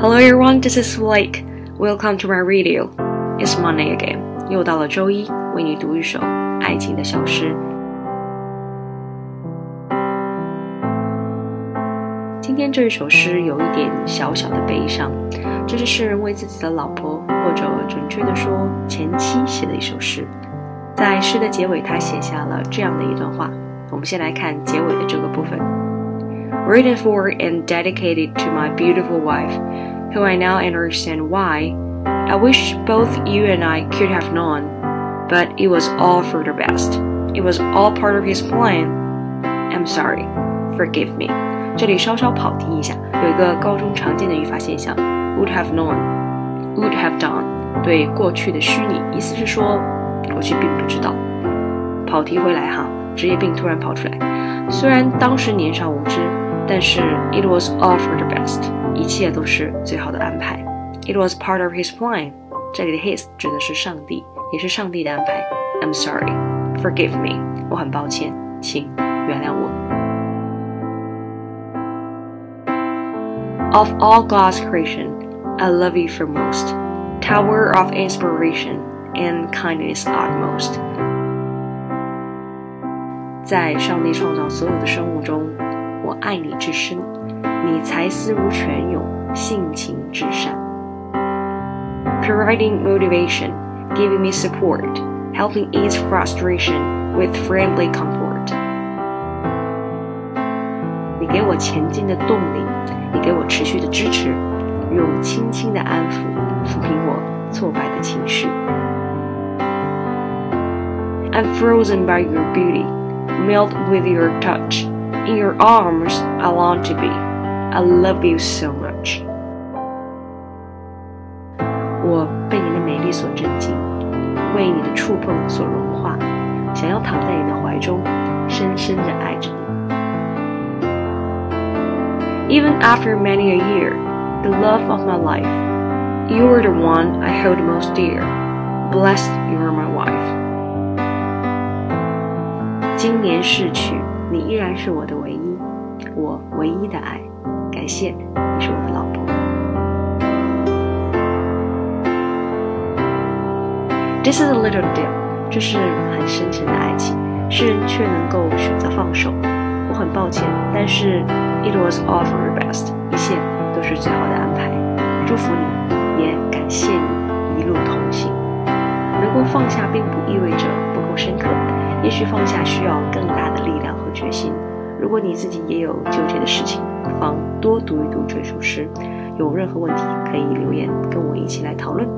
Hello everyone, this is Blake. Welcome to my radio. It's Monday again. 又到了周一，为你读一首爱情的小诗。今天这一首诗有一点小小的悲伤，这是诗人为自己的老婆，或者准确的说前妻写的一首诗。在诗的结尾，他写下了这样的一段话。我们先来看结尾的这个部分。Written for and dedicated to my beautiful wife, who I now understand why. I wish both you and I could have known, but it was all for the best. It was all part of his plan. I'm sorry. Forgive me. 这里稍稍跑题一下，有一个高中常见的语法现象，would have known, would have done，对过去的虚拟，意思是说过去并不知道。跑题回来哈，职业病突然跑出来。虽然当时年少无知。 但是 it was all for the best，一切都是最好的安排。It was part of his plan，这里的 his 指的是上帝，也是上帝的安排。I'm sorry, forgive me，我很抱歉，请原谅我。Of all God's creation, I love you for most, tower of inspiration and kindness utmost。在上帝创造所有的生物中。 我爱你至深，你才思如泉涌，性情至善。Providing motivation, giving me support, helping ease frustration with friendly comfort。你给我前进的动力，你给我持续的支持，用轻轻的安抚抚平我挫败的情绪。I'm frozen by your beauty, melt with your touch. In your arms, I long to be. I love you so much. 我被你的美丽所震惊，为你的触碰所融化，想要躺在你的怀中，深深地爱着你。Even after many a year, the love of my life, you are the one I hold most dear. Blessed you are my wife. 今年逝去。 你依然是我的唯一，我唯一的爱。感谢，你是我的老婆。This is a little deal，这是很深沉的爱情，诗人却能够选择放手。我很抱歉，但是 it was all for the best，一切都是最好的安排。祝福你，也感谢你一路同行。能够放下，并不意味着不够深刻。也许放下需要更大的力量和决心。如果你自己也有纠结的事情，不妨多读一读这首诗。有任何问题可以留言跟我一起来讨论。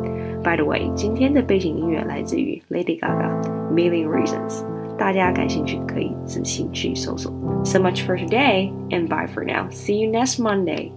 By the way，今天的背景音乐来自于 Lady Gaga《Million Reasons》，大家感兴趣可以自行去搜索。So much for today, and bye for now. See you next Monday.